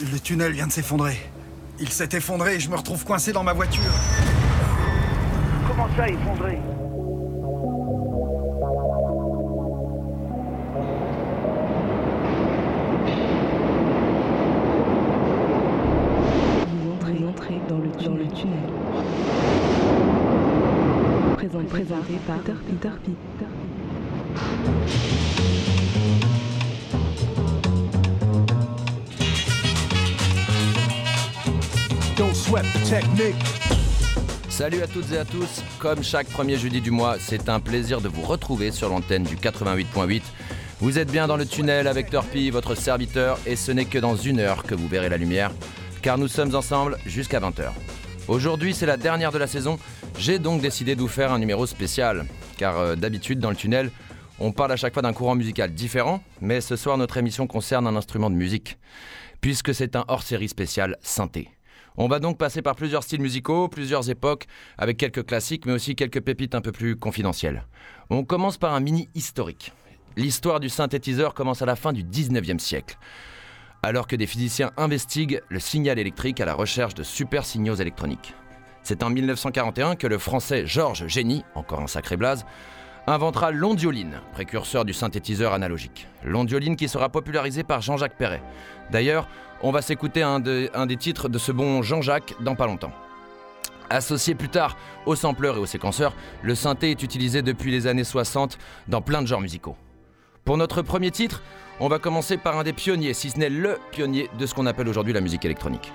Le tunnel vient de s'effondrer. Il s'est effondré et je me retrouve coincé dans ma voiture. Comment ça, effondré Vous entrez, entrez dans le, dans le tunnel. Présent- présenté par Peter Peter Peter. Salut à toutes et à tous, comme chaque premier jeudi du mois, c'est un plaisir de vous retrouver sur l'antenne du 88.8. Vous êtes bien dans le tunnel avec Torpy, votre serviteur, et ce n'est que dans une heure que vous verrez la lumière, car nous sommes ensemble jusqu'à 20h. Aujourd'hui, c'est la dernière de la saison, j'ai donc décidé de vous faire un numéro spécial, car euh, d'habitude dans le tunnel, on parle à chaque fois d'un courant musical différent, mais ce soir notre émission concerne un instrument de musique, puisque c'est un hors-série spécial synthé. On va donc passer par plusieurs styles musicaux, plusieurs époques, avec quelques classiques, mais aussi quelques pépites un peu plus confidentielles. On commence par un mini historique. L'histoire du synthétiseur commence à la fin du 19e siècle, alors que des physiciens investiguent le signal électrique à la recherche de super signaux électroniques. C'est en 1941 que le français Georges Génie, encore un sacré blaze, inventera l'ondioline, précurseur du synthétiseur analogique. L'ondioline qui sera popularisée par Jean-Jacques Perret. D'ailleurs, on va s'écouter un, de- un des titres de ce bon Jean-Jacques dans pas longtemps. Associé plus tard au sampleur et au séquenceur, le synthé est utilisé depuis les années 60 dans plein de genres musicaux. Pour notre premier titre, on va commencer par un des pionniers, si ce n'est le pionnier de ce qu'on appelle aujourd'hui la musique électronique.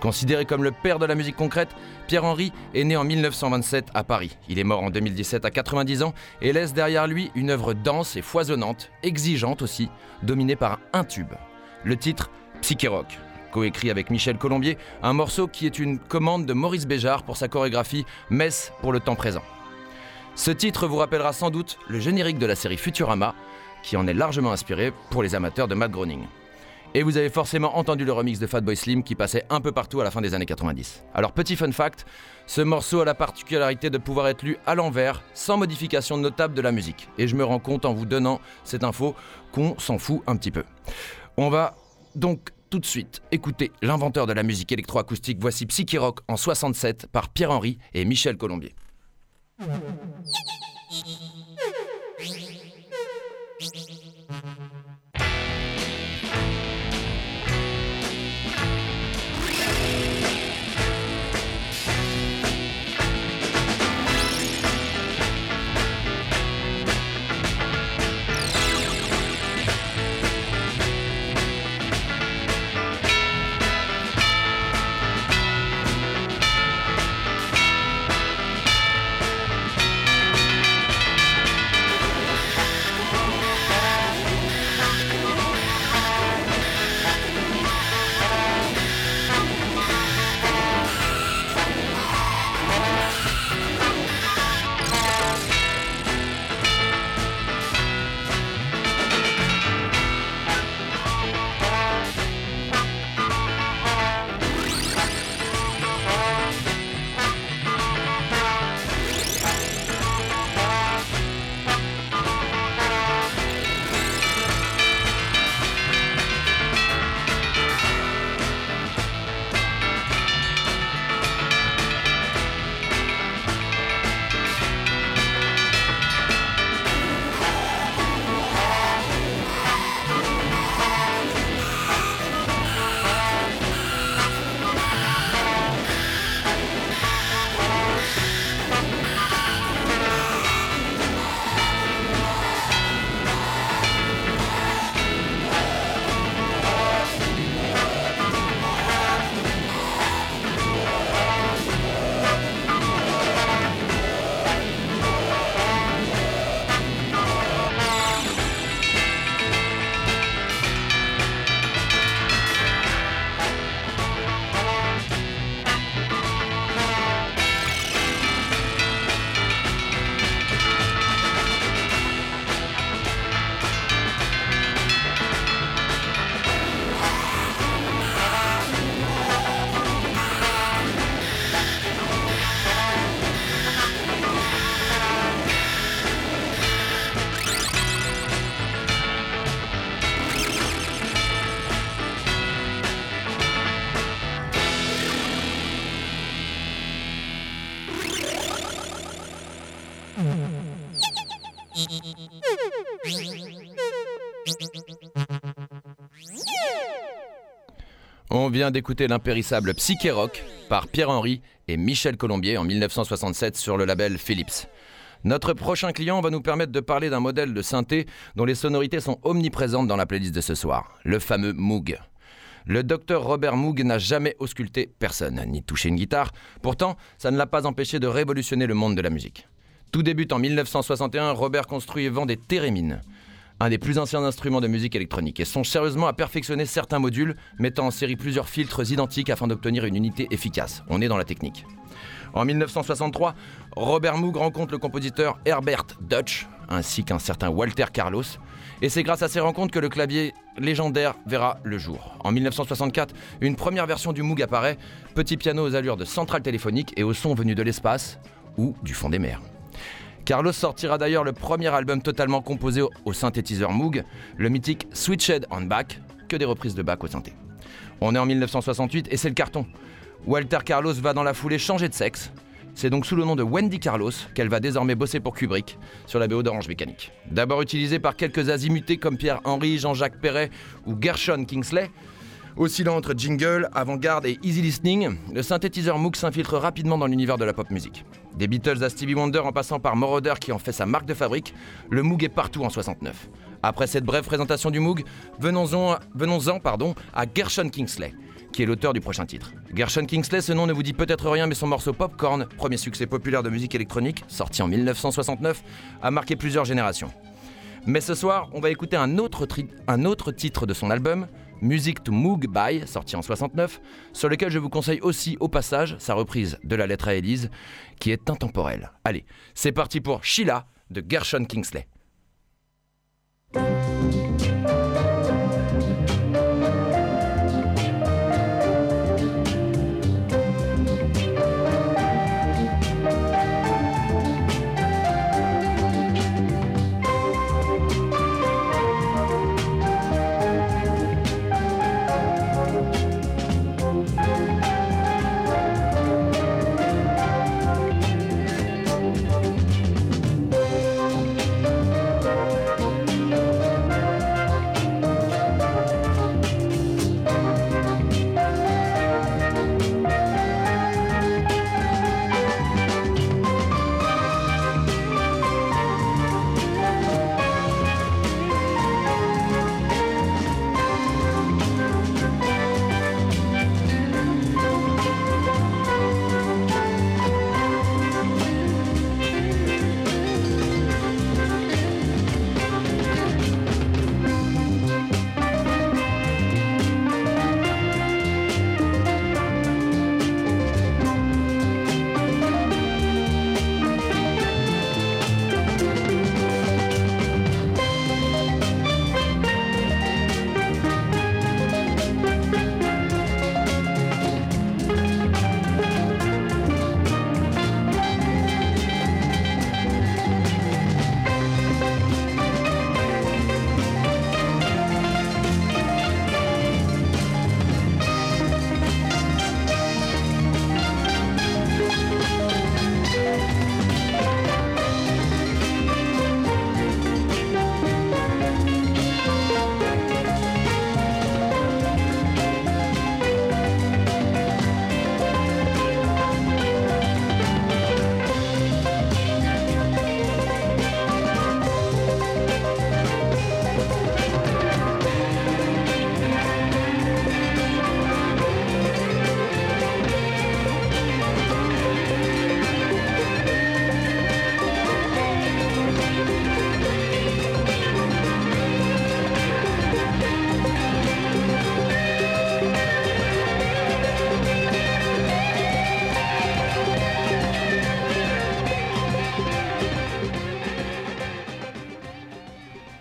Considéré comme le père de la musique concrète, Pierre-Henry est né en 1927 à Paris. Il est mort en 2017 à 90 ans et laisse derrière lui une œuvre dense et foisonnante, exigeante aussi, dominée par un tube. Le titre Psyché Rock, coécrit avec Michel Colombier, un morceau qui est une commande de Maurice Béjart pour sa chorégraphie Messe pour le temps présent. Ce titre vous rappellera sans doute le générique de la série Futurama, qui en est largement inspiré pour les amateurs de Matt Groening. Et vous avez forcément entendu le remix de Fatboy Slim qui passait un peu partout à la fin des années 90. Alors petit fun fact, ce morceau a la particularité de pouvoir être lu à l'envers, sans modification notable de la musique. Et je me rends compte en vous donnant cette info qu'on s'en fout un petit peu. On va donc tout de suite écouter l'inventeur de la musique électroacoustique. Voici Psyche Rock en 67 par Pierre-Henry et Michel Colombier. Vient d'écouter l'impérissable Psyché par Pierre-Henry et Michel Colombier en 1967 sur le label Philips. Notre prochain client va nous permettre de parler d'un modèle de synthé dont les sonorités sont omniprésentes dans la playlist de ce soir, le fameux Moog. Le docteur Robert Moog n'a jamais ausculté personne, ni touché une guitare, pourtant ça ne l'a pas empêché de révolutionner le monde de la musique. Tout débute en 1961, Robert construit et vend des thérémines, un des plus anciens instruments de musique électronique, et songe sérieusement à perfectionner certains modules, mettant en série plusieurs filtres identiques afin d'obtenir une unité efficace. On est dans la technique. En 1963, Robert Moog rencontre le compositeur Herbert Dutch, ainsi qu'un certain Walter Carlos, et c'est grâce à ces rencontres que le clavier légendaire verra le jour. En 1964, une première version du Moog apparaît, petit piano aux allures de centrale téléphonique et au son venu de l'espace ou du fond des mers. Carlos sortira d'ailleurs le premier album totalement composé au, synthétiseur Moog, le mythique Switched on Back, que des reprises de Bach au synthé. On est en 1968 et c'est le carton. Walter Carlos va dans la foulée changer de sexe. C'est donc sous le nom de Wendy Carlos qu'elle va désormais bosser pour Kubrick sur la BO d'Orange Mécanique. D'abord utilisée par quelques azimutés comme Pierre-Henry, Jean-Jacques Perret ou Gershon Kingsley, oscillant entre jingle, avant-garde et easy listening, le synthétiseur Moog s'infiltre rapidement dans l'univers de la pop musique. Des Beatles à Stevie Wonder en passant par Moroder qui en fait sa marque de fabrique, le Moog est partout en 69. Après cette brève présentation du Moog, venons-en venons pardon, à Gershon Kingsley, qui est l'auteur du prochain titre. Gershon Kingsley, ce nom ne vous dit peut-être rien, mais son morceau Popcorn, premier succès populaire de musique électronique, sorti en 1969, a marqué plusieurs générations. Mais ce soir, on va écouter un autre titre de son album, Music to Moog By, sorti en 69, sur lequel je vous conseille aussi au passage sa reprise de la lettre à Élise, qui est intemporelle. Allez, c'est parti pour Sheila de Gershon Kingsley.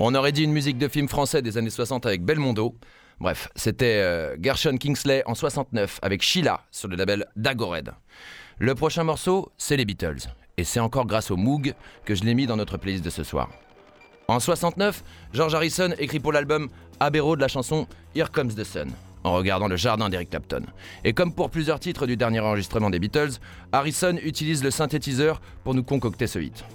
On aurait dit une musique de film français des années 60 avec Belmondo. Bref, c'était euh, Gershon Kingsley en 69 avec Sheila sur le label Dagored. Le prochain morceau, c'est les Beatles. Et c'est encore grâce au Moog que je l'ai mis dans notre playlist de ce soir. En 69, George Harrison écrit pour l'album Abbey Road la chanson Here Comes the Sun, en regardant le jardin d'Eric Clapton. Et comme pour plusieurs titres du dernier enregistrement des Beatles, Harrison utilise le synthétiseur pour nous concocter ce hit.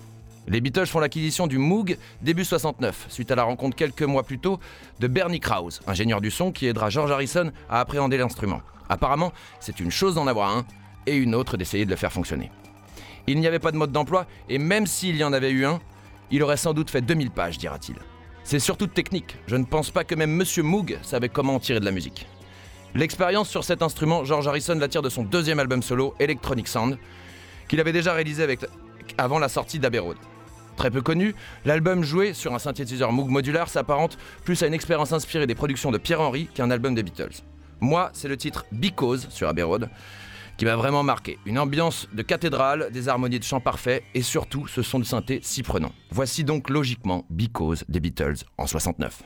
Les Beatles font l'acquisition du Moog début 69, suite à la rencontre quelques mois plus tôt de Bernie Krause, ingénieur du son qui aidera George Harrison à appréhender l'instrument. Apparemment, c'est une chose d'en avoir un et une autre d'essayer de le faire fonctionner. Il n'y avait pas de mode d'emploi et même s'il y en avait eu un, il aurait sans doute fait 2000 pages, dira-t-il. C'est surtout technique, je ne pense pas que même Monsieur Moog savait comment en tirer de la musique. L'expérience sur cet instrument, George Harrison l'attire de son deuxième album solo, Electronic Sound, qu'il avait déjà réalisé avant la sortie d'Abbey Road. Très peu connu, l'album joué sur un synthétiseur Moog modulaire s'apparente plus à une expérience inspirée des productions de Pierre Henry qu'un album des Beatles. Moi, c'est le titre Because sur Abbey Road qui m'a vraiment marqué. Une ambiance de cathédrale, des harmonies de chant parfaits et surtout ce son de synthé si prenant. Voici donc logiquement Because des Beatles en 69.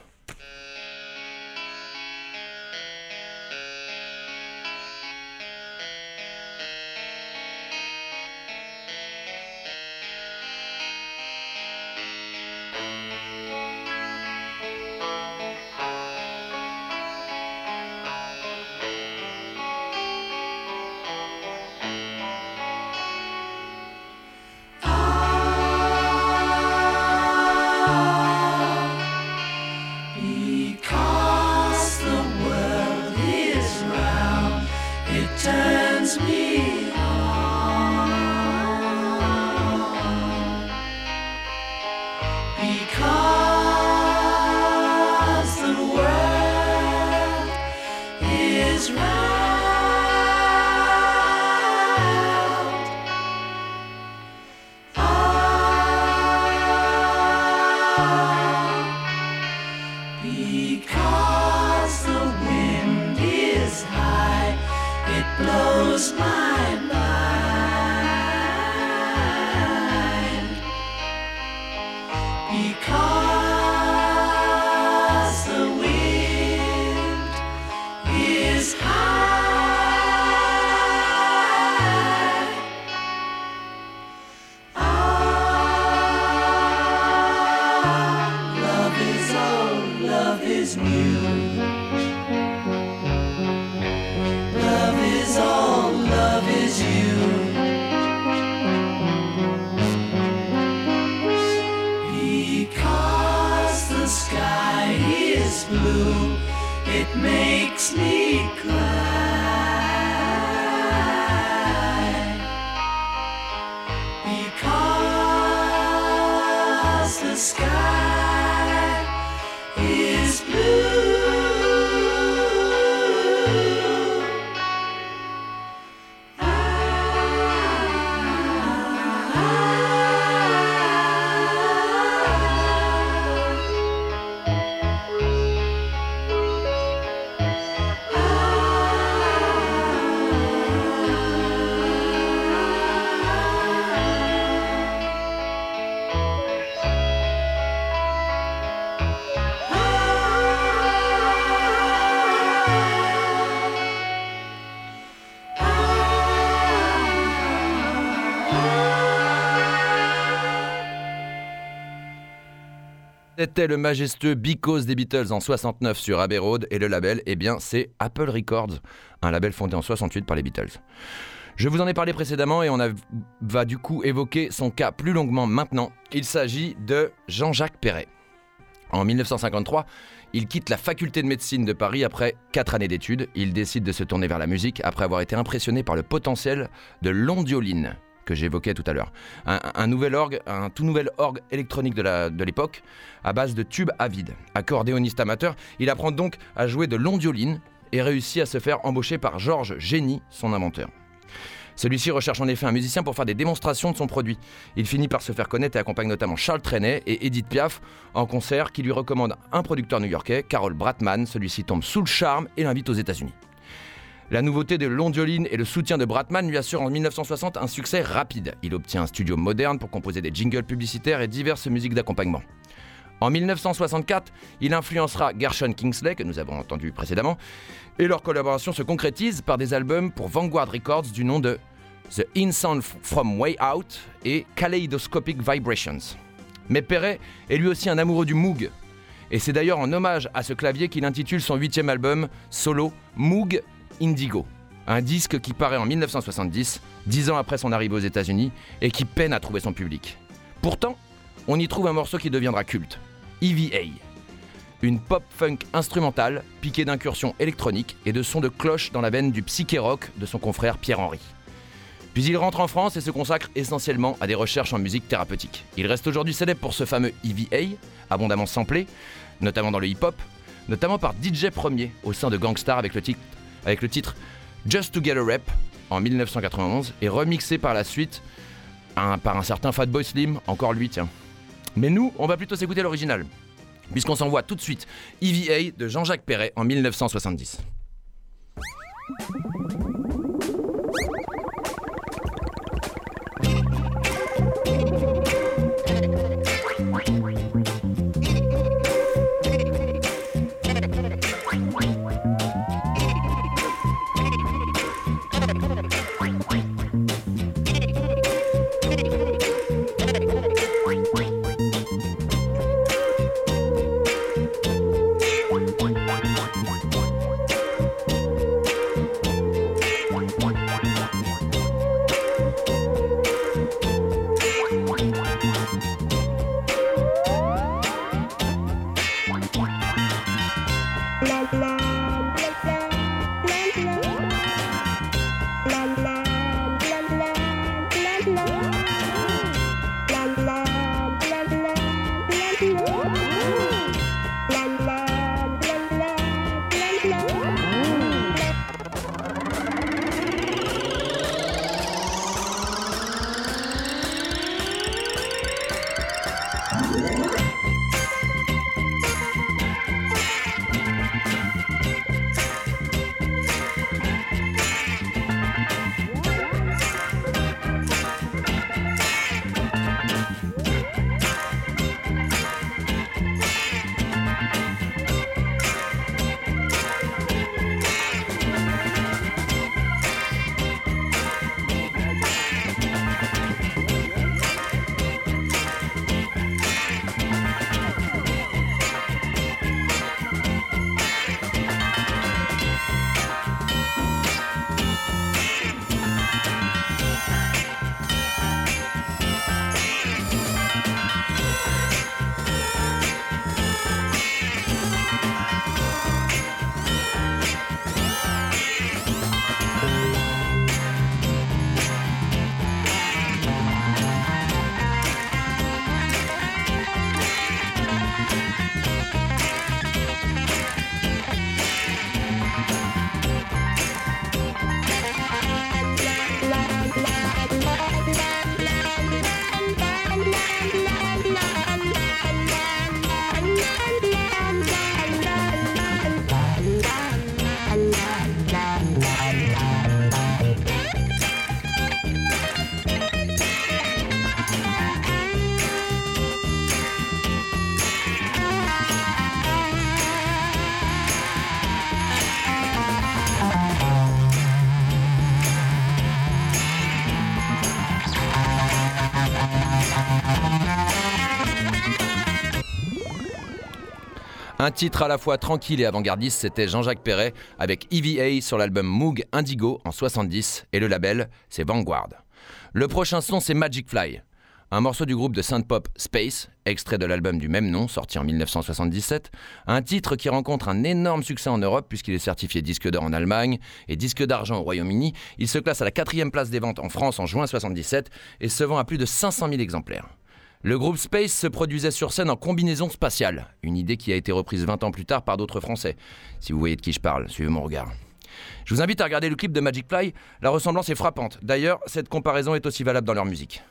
C'était le majestueux Because des Beatles en 69 sur Abbey Road et le label, eh bien, c'est Apple Records, un label fondé en 68 par les Beatles. Je vous en ai parlé précédemment et on va du coup évoquer son cas plus longuement maintenant. Il s'agit de Jean-Jacques Perret. En 1953, il quitte la faculté de médecine de Paris après 4 années d'études. Il décide de se tourner vers la musique après avoir été impressionné par le potentiel de l'ondioline que j'évoquais tout à l'heure. Un, nouvel orgue, un tout nouvel orgue électronique de l'époque à base de tubes à vide. Accordéoniste amateur, il apprend donc à jouer de l'ondioline et réussit à se faire embaucher par Georges Génie, son inventeur. Celui-ci recherche en effet un musicien pour faire des démonstrations de son produit. Il finit par se faire connaître et accompagne notamment Charles Trenet et Edith Piaf en concert qui lui recommande un producteur new-yorkais, Carol Bratman. Celui-ci tombe sous le charme et l'invite aux États-Unis. La nouveauté de l'ondioline et le soutien de Bratman lui assurent en 1960 un succès rapide. Il obtient un studio moderne pour composer des jingles publicitaires et diverses musiques d'accompagnement. En 1964, il influencera Gershon Kingsley, que nous avons entendu précédemment, et leur collaboration se concrétise par des albums pour Vanguard Records du nom de The In Sound From Way Out et Kaleidoscopic Vibrations. Mais Perret est lui aussi un amoureux du Moog, et c'est d'ailleurs en hommage à ce clavier qu'il intitule son huitième album solo Moog Indigo, un disque qui paraît en 1970, dix ans après son arrivée aux États-Unis, et qui peine à trouver son public. Pourtant, on y trouve un morceau qui deviendra culte, EVA. Une pop-funk instrumentale, piquée d'incursions électroniques et de sons de cloche dans la veine du psyché rock de son confrère Pierre-Henry. Puis il rentre en France et se consacre essentiellement à des recherches en musique thérapeutique. Il reste aujourd'hui célèbre pour ce fameux EVA, abondamment samplé, notamment dans le hip-hop, notamment par DJ Premier au sein de Gangstar avec le titre, avec le titre Just to Get a Rep en 1991 et remixé par la suite par un certain Fatboy Slim, encore lui tiens. Mais nous, on va plutôt s'écouter l'original, puisqu'on s'envoie tout de suite EVA de Jean-Jacques Perret en 1970. Un titre à la fois tranquille et avant-gardiste, c'était Jean-Jacques Perret avec EVA sur l'album Moog Indigo en 70 et le label, c'est Vanguard. Le prochain son, c'est Magic Fly, un morceau du groupe de synth-pop Space, extrait de l'album du même nom, sorti en 1977, un titre qui rencontre un énorme succès en Europe puisqu'il est certifié disque d'or en Allemagne et disque d'argent au Royaume-Uni. Il se classe à la quatrième place des ventes en France en juin 77 et se vend à plus de 500 000 exemplaires. Le groupe Space se produisait sur scène en combinaison spatiale, une idée qui a été reprise 20 ans plus tard par d'autres Français. Si vous voyez de qui je parle, suivez mon regard. Je vous invite à regarder le clip de Magic Fly, la ressemblance est frappante. D'ailleurs, cette comparaison est aussi valable dans leur musique.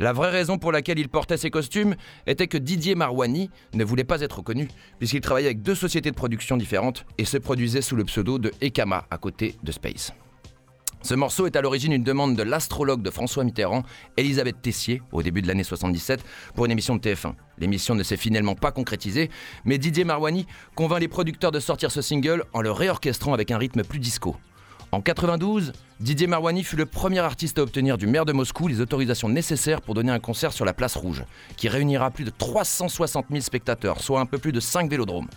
La vraie raison pour laquelle il portait ces costumes était que Didier Marouani ne voulait pas être reconnu, puisqu'il travaillait avec deux sociétés de production différentes et se produisait sous le pseudo de Ekama à côté de Space. Ce morceau est à l'origine d'une demande de l'astrologue de François Mitterrand, Elisabeth Tessier, au début de l'année 77, pour une émission de TF1. L'émission ne s'est finalement pas concrétisée, mais Didier Marouani convainc les producteurs de sortir ce single en le réorchestrant avec un rythme plus disco. En 92, Didier Marouani fut le premier artiste à obtenir du maire de Moscou les autorisations nécessaires pour donner un concert sur la place rouge, qui réunira plus de 360 000 spectateurs, soit un peu plus de 5 vélodromes.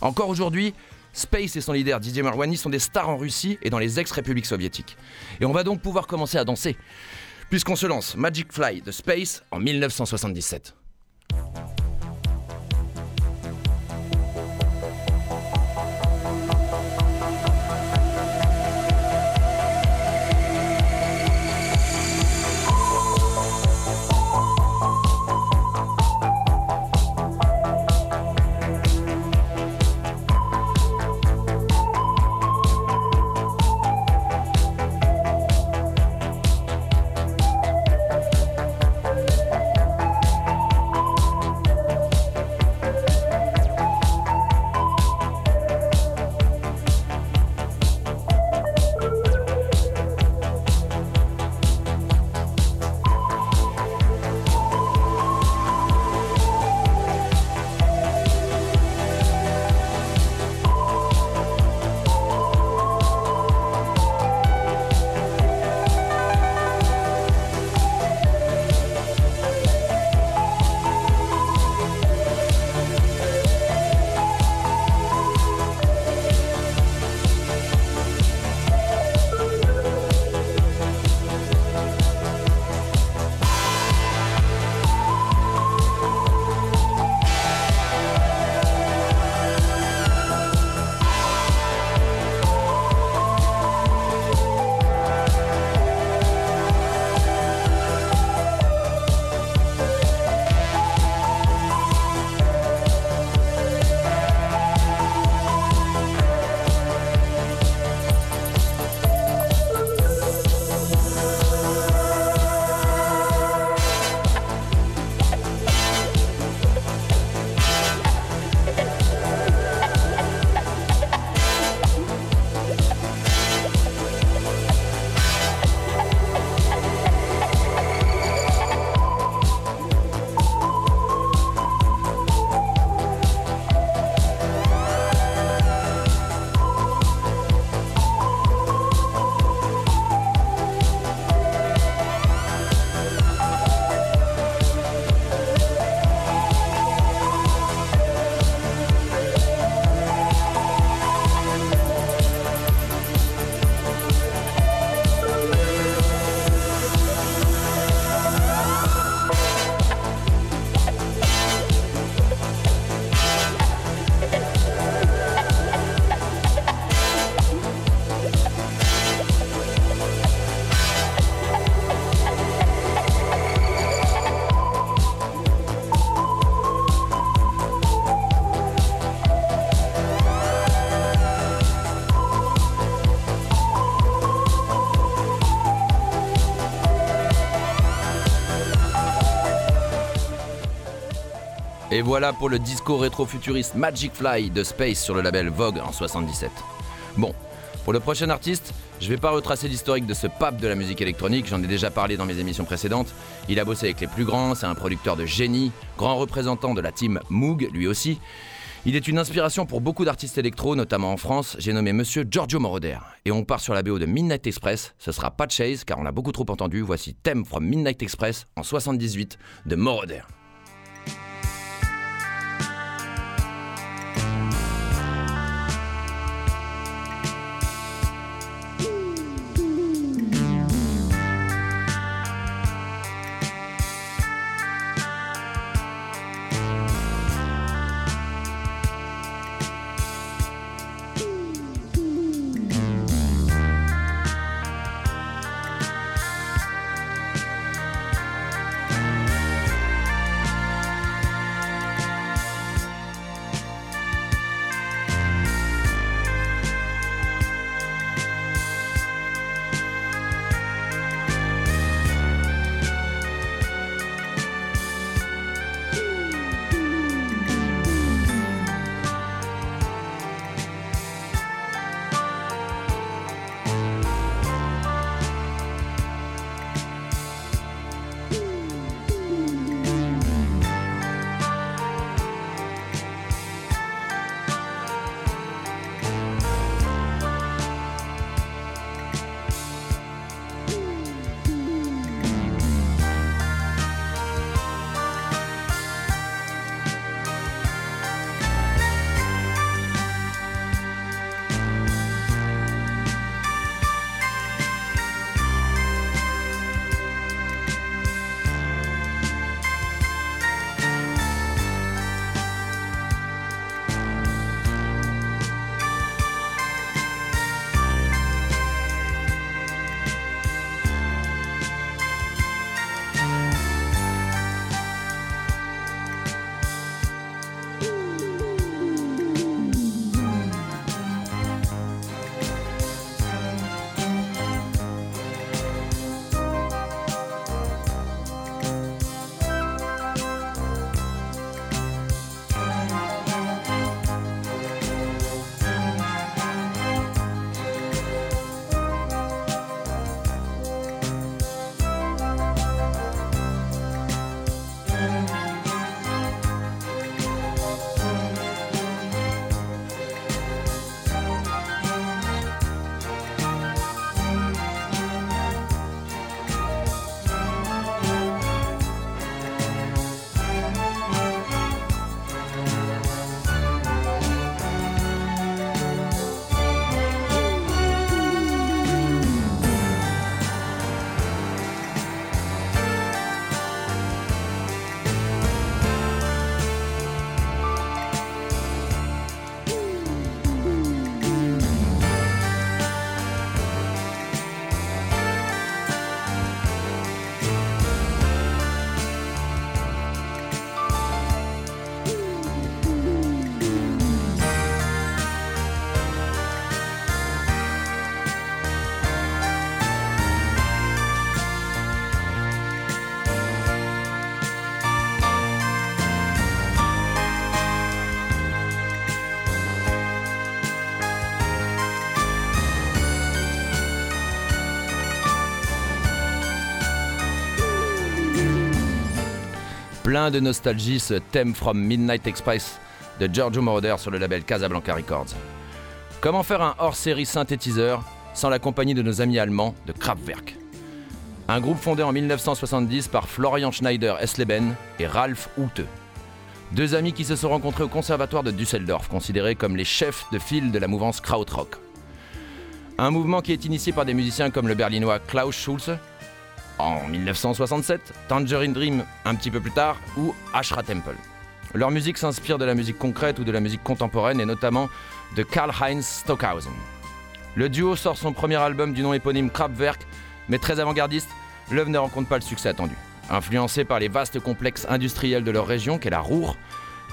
Encore aujourd'hui, Space et son leader Didier Marouani sont des stars en Russie et dans les ex-républiques soviétiques. Et on va donc pouvoir commencer à danser, puisqu'on se lance Magic Fly de Space en 1977. Et voilà pour le disco rétro-futuriste Magic Fly de Space sur le label Vogue en 77. Bon, pour le prochain artiste, je vais pas retracer l'historique de ce pape de la musique électronique, j'en ai déjà parlé dans mes émissions précédentes. Il a bossé avec les plus grands, c'est un producteur de génie, grand représentant de la team Moog lui aussi. Il est une inspiration pour beaucoup d'artistes électro, notamment en France. J'ai nommé monsieur Giorgio Moroder. Et on part sur la BO de Midnight Express. Ce sera pas de Chase, car on a beaucoup trop entendu. Voici Theme from Midnight Express en 78 de Moroder. Plein de nostalgie, ce thème from Midnight Express de Giorgio Moroder sur le label Casablanca Records. Comment faire un hors-série synthétiseur sans la compagnie de nos amis allemands de Kraftwerk? Un groupe fondé en 1970 par Florian Schneider Esleben et Ralph Ute. Deux amis qui se sont rencontrés au conservatoire de Düsseldorf, considérés comme les chefs de file de la mouvance Krautrock. Un mouvement qui est initié par des musiciens comme le berlinois Klaus Schulze en 1967, Tangerine Dream un petit peu plus tard ou Ashra Temple. Leur musique s'inspire de la musique concrète ou de la musique contemporaine et notamment de Karl-Heinz Stockhausen. Le duo sort son premier album du nom éponyme Kraftwerk, mais très avant-gardiste, l'œuvre ne rencontre pas le succès attendu. Influencé par les vastes complexes industriels de leur région, qu'est la Ruhr,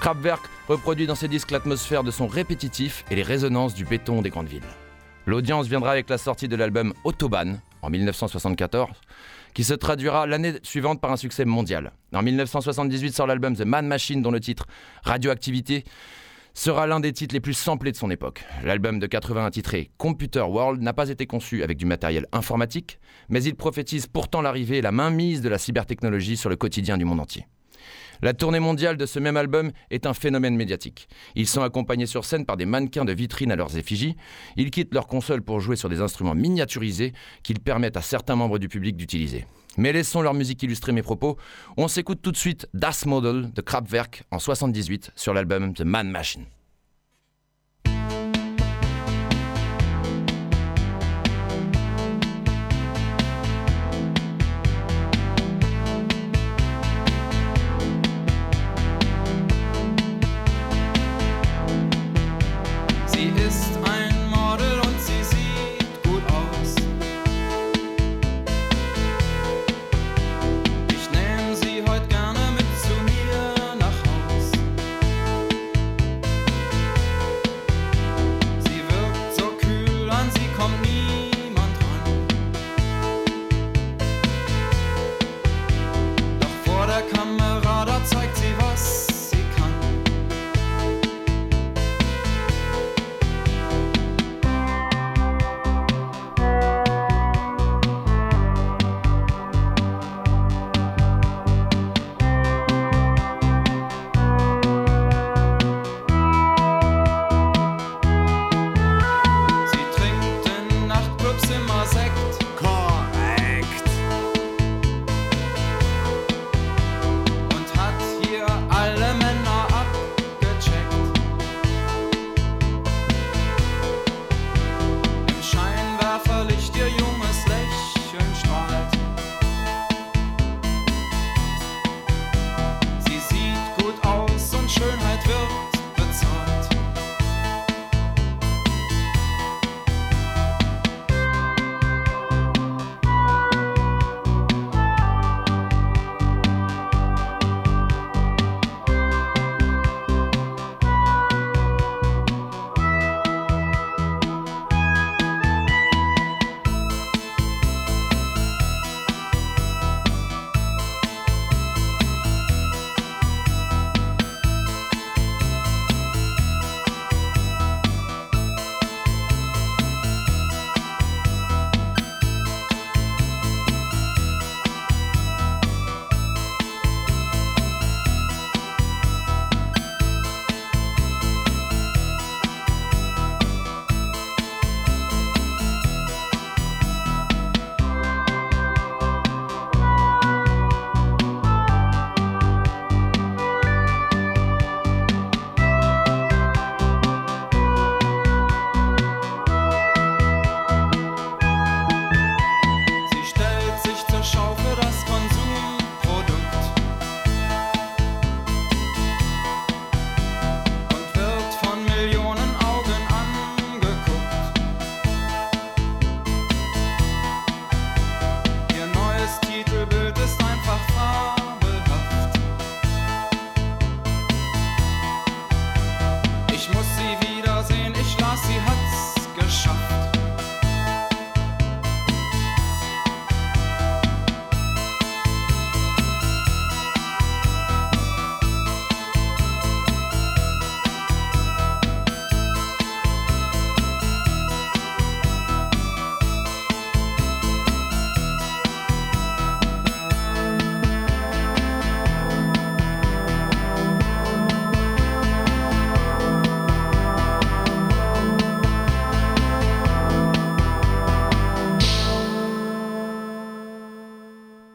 Kraftwerk reproduit dans ses disques l'atmosphère de son répétitif et les résonances du béton des grandes villes. L'audience viendra avec la sortie de l'album Autobahn en 1974, qui se traduira l'année suivante par un succès mondial. En 1978 sort l'album The Man Machine dont le titre Radioactivité sera l'un des titres les plus samplés de son époque. L'album de 80 titré Computer World n'a pas été conçu avec du matériel informatique, mais il prophétise pourtant l'arrivée et la mainmise de la cybertechnologie sur le quotidien du monde entier. La tournée mondiale de ce même album est un phénomène médiatique. Ils sont accompagnés sur scène par des mannequins de vitrine à leurs effigies. Ils quittent leur console pour jouer sur des instruments miniaturisés qu'ils permettent à certains membres du public d'utiliser. Mais laissons leur musique illustrer mes propos. On s'écoute tout de suite Das Model de Kraftwerk en 78 sur l'album The Man Machine.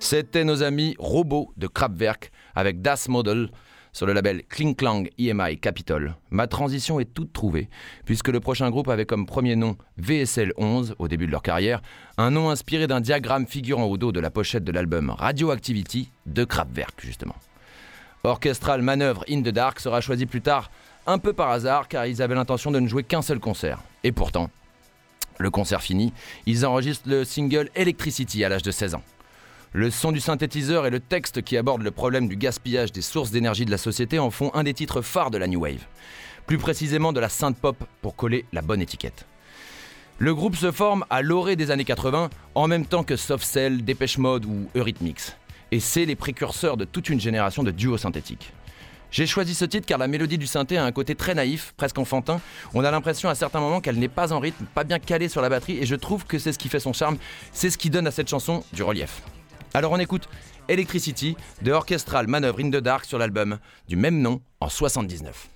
C'était nos amis robots de Kraftwerk avec Das Model sur le label Kling Klang EMI Capitol. Ma transition est toute trouvée, puisque le prochain groupe avait comme premier nom VSL 11 au début de leur carrière, un nom inspiré d'un diagramme figurant au dos de la pochette de l'album Radioactivity de Kraftwerk, justement. Orchestral Manœuvre in the Dark sera choisi plus tard, un peu par hasard, car ils avaient l'intention de ne jouer qu'un seul concert. Et pourtant, le concert fini, ils enregistrent le single Electricity à l'âge de 16 ans. Le son du synthétiseur et le texte qui aborde le problème du gaspillage des sources d'énergie de la société en font un des titres phares de la New Wave. Plus précisément de la synth pop pour coller la bonne étiquette. Le groupe se forme à l'orée des années 80, en même temps que Soft Cell, Dépêche Mode ou Eurythmics. Et c'est les précurseurs de toute une génération de duos synthétiques. J'ai choisi ce titre car la mélodie du synthé a un côté très naïf, presque enfantin. On a l'impression à certains moments qu'elle n'est pas en rythme, pas bien calée sur la batterie, et je trouve que c'est ce qui fait son charme, c'est ce qui donne à cette chanson du relief. Alors on écoute Electricity de Orchestral Manœuvre in the Dark sur l'album du même nom en 79.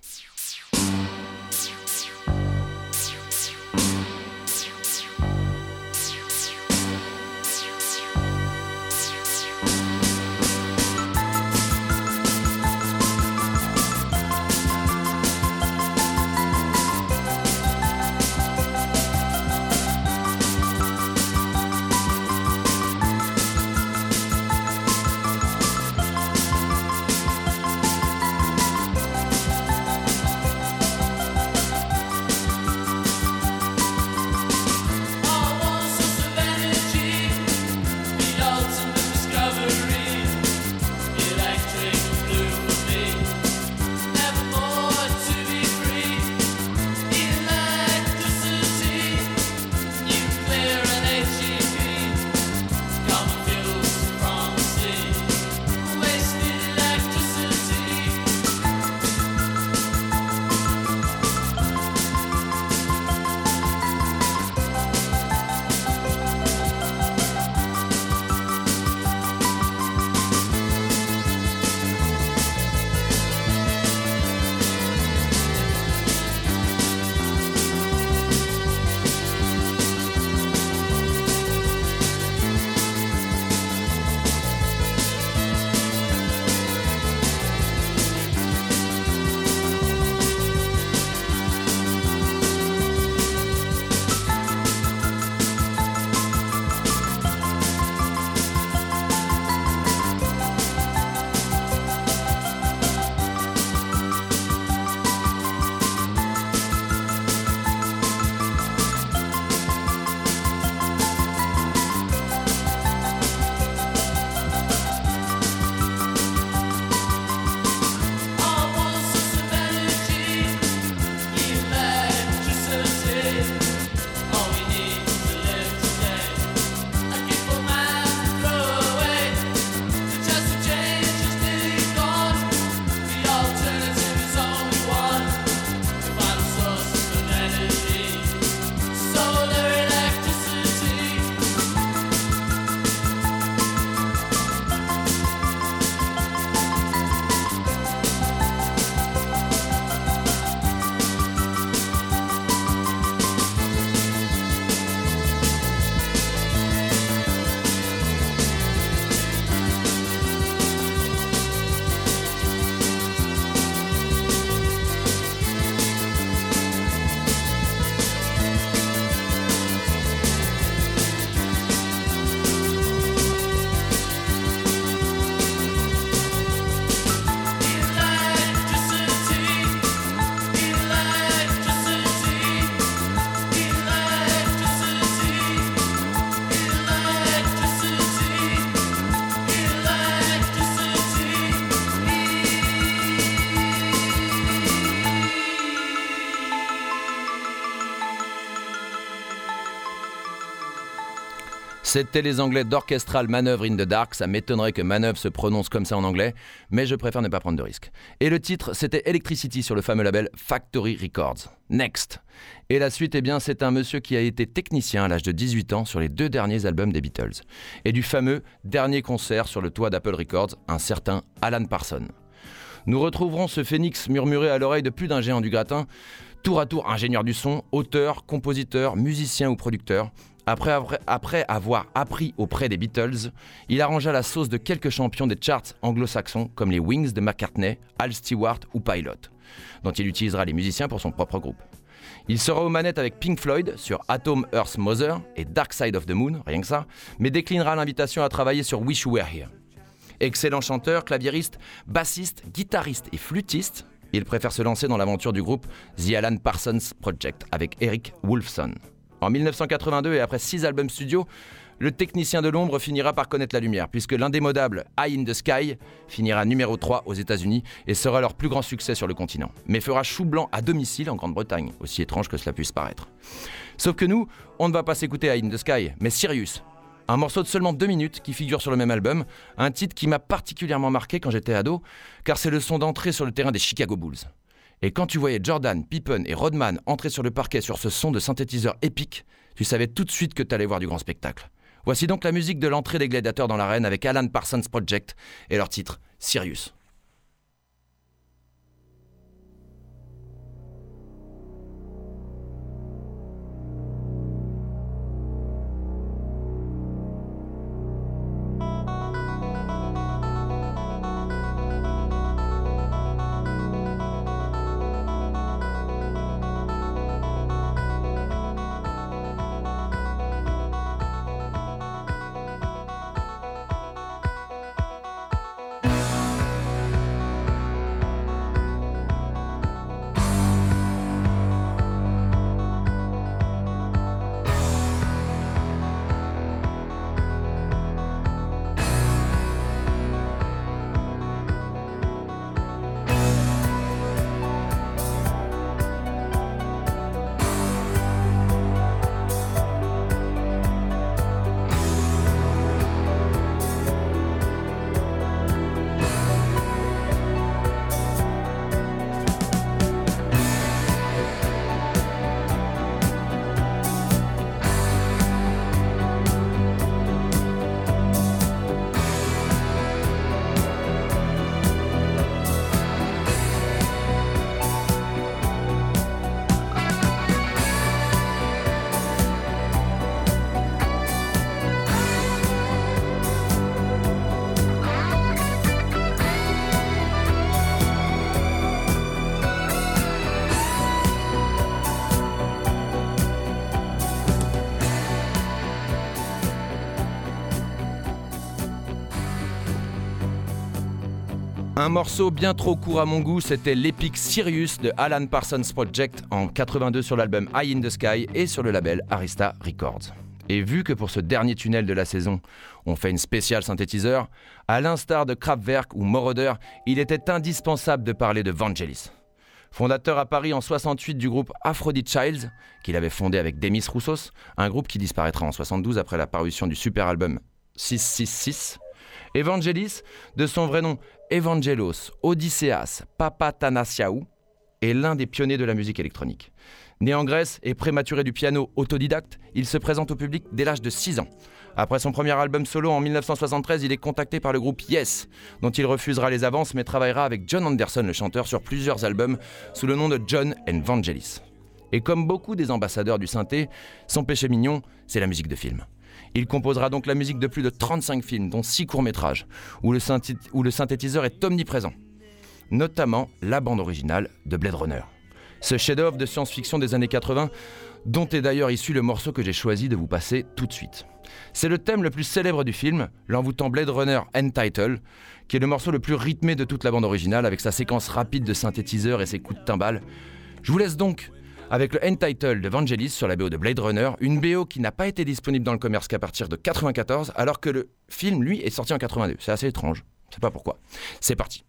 C'était les Anglais d'Orchestral Manœuvre in the Dark. Ça m'étonnerait que manœuvre se prononce comme ça en anglais, mais je préfère ne pas prendre de risques. Et le titre, c'était Electricity sur le fameux label Factory Records. Next. Et la suite, eh bien, c'est un monsieur qui a été technicien à l'âge de 18 ans sur les deux derniers albums des Beatles. Et du fameux dernier concert sur le toit d'Apple Records, un certain Alan Parsons. Nous retrouverons ce phénix murmuré à l'oreille de plus d'un géant du gratin, tour à tour ingénieur du son, auteur, compositeur, musicien ou producteur. Après, avoir- appris auprès des Beatles, il arrangea la sauce de quelques champions des charts anglo-saxons comme les Wings de McCartney, Al Stewart ou Pilot, dont il utilisera les musiciens pour son propre groupe. Il sera aux manettes avec Pink Floyd sur Atom Earth Mother et Dark Side of the Moon, rien que ça, mais déclinera l'invitation à travailler sur Wish You Were Here. Excellent chanteur, claviériste, bassiste, guitariste et flûtiste, il préfère se lancer dans l'aventure du groupe The Alan Parsons Project avec Eric Wolfson. En 1982 et après six albums studio, le technicien de l'ombre finira par connaître la lumière, puisque l'indémodable Eye in the Sky finira numéro 3 aux États-Unis et sera leur plus grand succès sur le continent, mais fera chou blanc à domicile en Grande-Bretagne, aussi étrange que cela puisse paraître. Sauf que nous, on ne va pas s'écouter Eye in the Sky, mais Sirius. Un morceau de seulement deux minutes qui figure sur le même album, un titre qui m'a particulièrement marqué quand j'étais ado, car c'est le son d'entrée sur le terrain des Chicago Bulls. Et quand tu voyais Jordan, Pippen et Rodman entrer sur le parquet sur ce son de synthétiseur épique, tu savais tout de suite que tu allais voir du grand spectacle. Voici donc la musique de l'entrée des gladiateurs dans l'arène avec Alan Parsons Project et leur titre Sirius. Un morceau bien trop court à mon goût, c'était l'épique Sirius de Alan Parsons Project en 82 sur l'album Eye in the Sky et sur le label Arista Records. Et vu que pour ce dernier tunnel de la saison, on fait une spéciale synthétiseur, à l'instar de Kraftwerk ou Moroder, il était indispensable de parler de Vangelis. Fondateur à Paris en 68 du groupe Aphrodite Childs, qu'il avait fondé avec Demis Roussos, un groupe qui disparaîtra en 72 après la parution du super album 666. Evangelis, de son vrai nom Evangelos Odysseas Papatanasiaou, est l'un des pionniers de la musique électronique. Né en Grèce et prématuré du piano autodidacte, il se présente au public dès l'âge de 6 ans. Après son premier album solo en 1973, il est contacté par le groupe Yes, dont il refusera les avances mais travaillera avec John Anderson, le chanteur, sur plusieurs albums sous le nom de John and. Et comme beaucoup des ambassadeurs du synthé, son péché mignon, c'est la musique de film. Il composera donc la musique de plus de 35 films, dont 6 courts-métrages, où le, synthi- où le synthétiseur est omniprésent, notamment la bande originale de Blade Runner. Ce chef-d'œuvre de science-fiction des années 80, dont est d'ailleurs issu le morceau que j'ai choisi de vous passer tout de suite. C'est le thème le plus célèbre du film, l'envoûtant Blade Runner End Title, qui est le morceau le plus rythmé de toute la bande originale, avec sa séquence rapide de synthétiseur et ses coups de timbales. Je vous laisse donc avec le End Title de Vangelis sur la BO de Blade Runner, une BO qui n'a pas été disponible dans le commerce qu'à partir de 94, alors que le film, lui, est sorti en 82. C'est assez étrange, je sais pas pourquoi. C'est parti.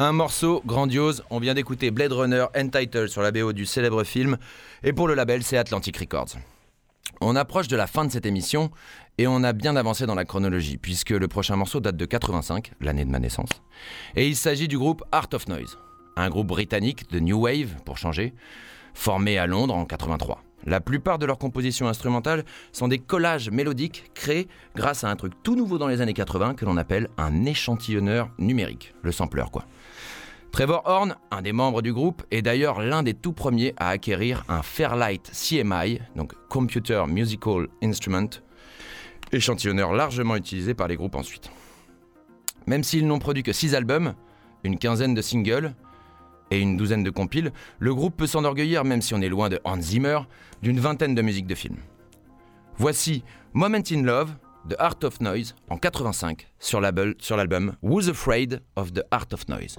Un morceau grandiose, on vient d'écouter Blade Runner Entitled sur la BO du célèbre film, et pour le label c'est Atlantic Records. On approche de la fin de cette émission et on a bien avancé dans la chronologie puisque le prochain morceau date de 85, l'année de ma naissance, et il s'agit du groupe Art of Noise, un groupe britannique de New Wave pour changer, formé à Londres en 83. La plupart de leurs compositions instrumentales sont des collages mélodiques créés grâce à un truc tout nouveau dans les années 80 que l'on appelle un échantillonneur numérique, le sampler quoi. Trevor Horn, un des membres du groupe, est d'ailleurs l'un des tout premiers à acquérir un Fairlight CMI, donc Computer Musical Instrument, échantillonneur largement utilisé par les groupes ensuite. Même s'ils n'ont produit que 6 albums, une quinzaine de singles et une douzaine de compiles, le groupe peut s'enorgueillir, même si on est loin de Hans Zimmer, d'une vingtaine de musiques de films. Voici Moment in Love de Art of Noise en 85 sur l'album Who's Afraid of the Art of Noise.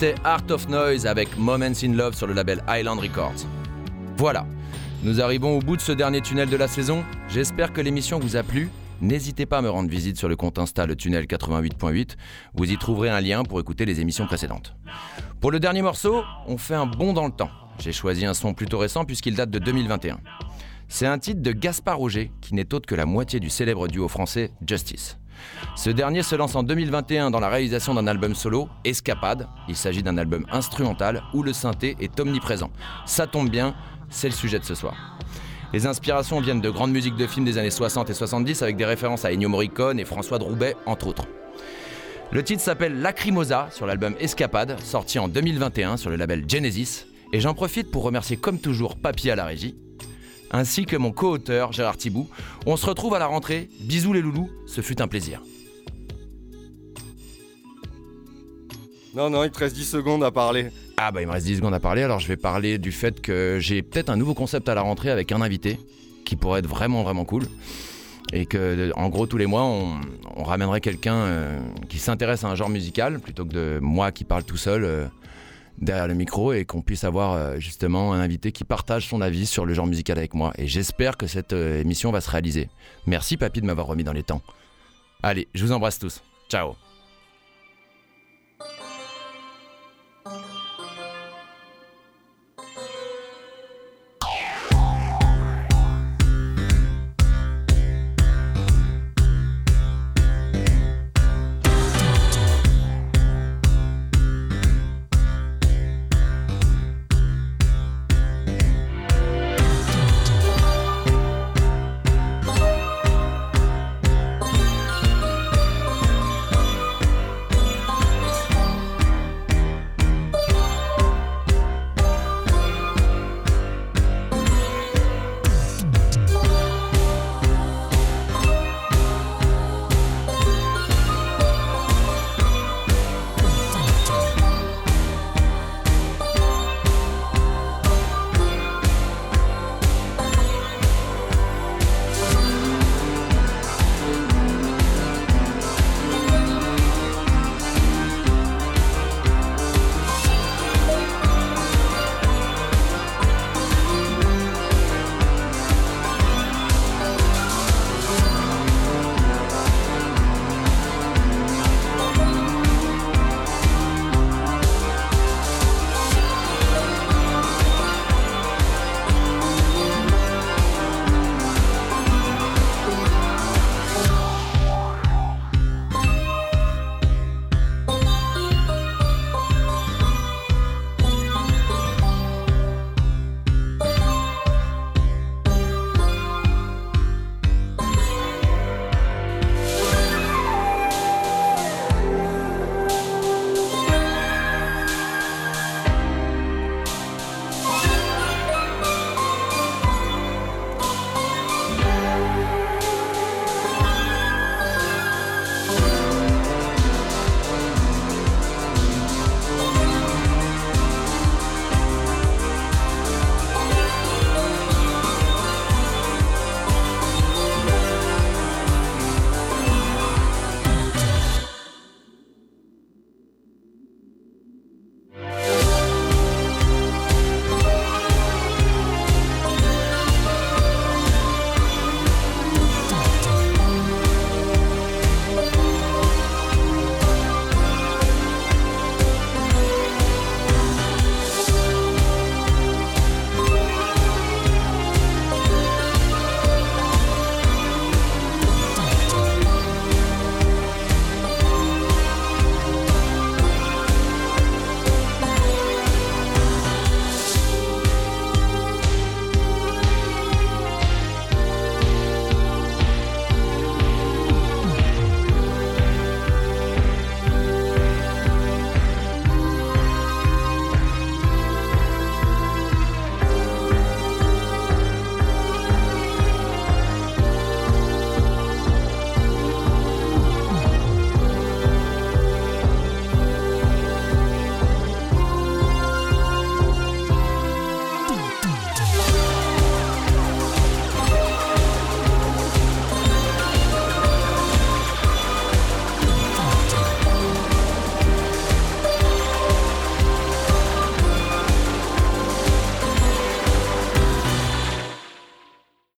C'était Art of Noise avec Moments in Love sur le label Island Records. Voilà, nous arrivons au bout de ce dernier tunnel de la saison. J'espère que l'émission vous a plu. N'hésitez pas à me rendre visite sur le compte Insta le tunnel 88.8. Vous y trouverez un lien pour écouter les émissions précédentes. Pour le dernier morceau, on fait un bond dans le temps. J'ai choisi un son plutôt récent puisqu'il date de 2021. C'est un titre de Gaspard Roger, qui n'est autre que la moitié du célèbre duo français Justice. Ce dernier se lance en 2021 dans la réalisation d'un album solo, Escapade. Il s'agit d'un album instrumental où le synthé est omniprésent. Ça tombe bien, c'est le sujet de ce soir. Les inspirations viennent de grandes musiques de films des années 60 et 70 avec des références à Ennio Morricone et François de Roubaix, entre autres. Le titre s'appelle Lacrimosa sur l'album Escapade, sorti en 2021 sur le label Genesis. Et j'en profite pour remercier comme toujours Papy à la régie, ainsi que mon co-auteur Gérard Thibou. On se retrouve à la rentrée. Bisous les loulous, ce fut un plaisir. Non, non, il te reste 10 secondes à parler. Ah bah il me reste 10 secondes à parler, alors je vais parler du fait que j'ai peut-être un nouveau concept à la rentrée avec un invité qui pourrait être vraiment vraiment cool. Et que en gros tous les mois on, on ramènerait quelqu'un euh, qui s'intéresse à un genre musical plutôt que de moi qui parle tout seul euh, derrière le micro et qu'on puisse avoir euh, justement un invité qui partage son avis sur le genre musical avec moi. Et j'espère que cette euh, émission va se réaliser. Merci papy de m'avoir remis dans les temps. Allez, je vous embrasse tous. Ciao